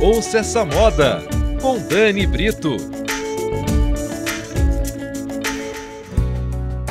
Ouça essa moda com Dani Brito.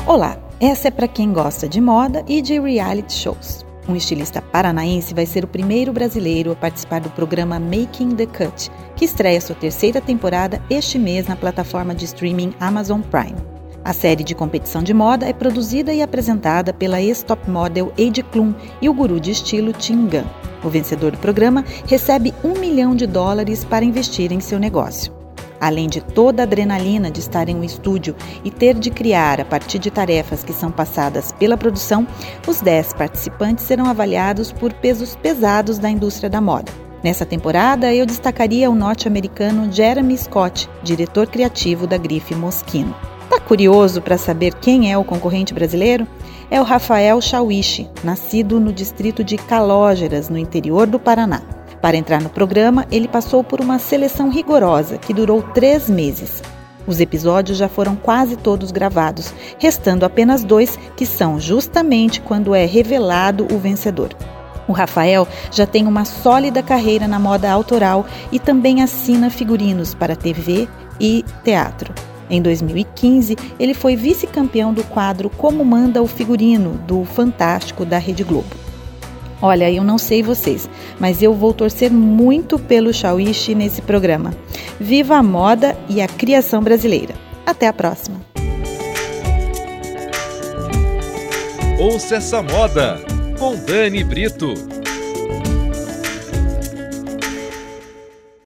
Olá, essa é para quem gosta de moda e de reality shows. Um estilista paranaense vai ser o primeiro brasileiro a participar do programa Making the Cut, que estreia sua terceira temporada este mês na plataforma de streaming Amazon Prime. A série de competição de moda é produzida e apresentada pela ex-top model Heidi Klum e o guru de estilo Tim Gunn. O vencedor do programa recebe um milhão de dólares para investir em seu negócio. Além de toda a adrenalina de estar em um estúdio e ter de criar a partir de tarefas que são passadas pela produção, os 10 participantes serão avaliados por pesos pesados da indústria da moda. Nessa temporada, eu destacaria o norte-americano Jeremy Scott, diretor criativo da grife Moschino. Curioso para saber quem é o concorrente brasileiro? É o Rafael Chauiche, nascido no distrito de Calógeras, no interior do Paraná. Para entrar no programa, ele passou por uma seleção rigorosa que durou três meses. Os episódios já foram quase todos gravados, restando apenas dois, que são justamente quando é revelado o vencedor. O Rafael já tem uma sólida carreira na moda autoral e também assina figurinos para TV e teatro. Em 2015, ele foi vice-campeão do quadro Como Manda o Figurino, do Fantástico da Rede Globo. Olha, eu não sei vocês, mas eu vou torcer muito pelo Shawishi nesse programa. Viva a moda e a criação brasileira. Até a próxima. Ouça essa moda com Dani Brito.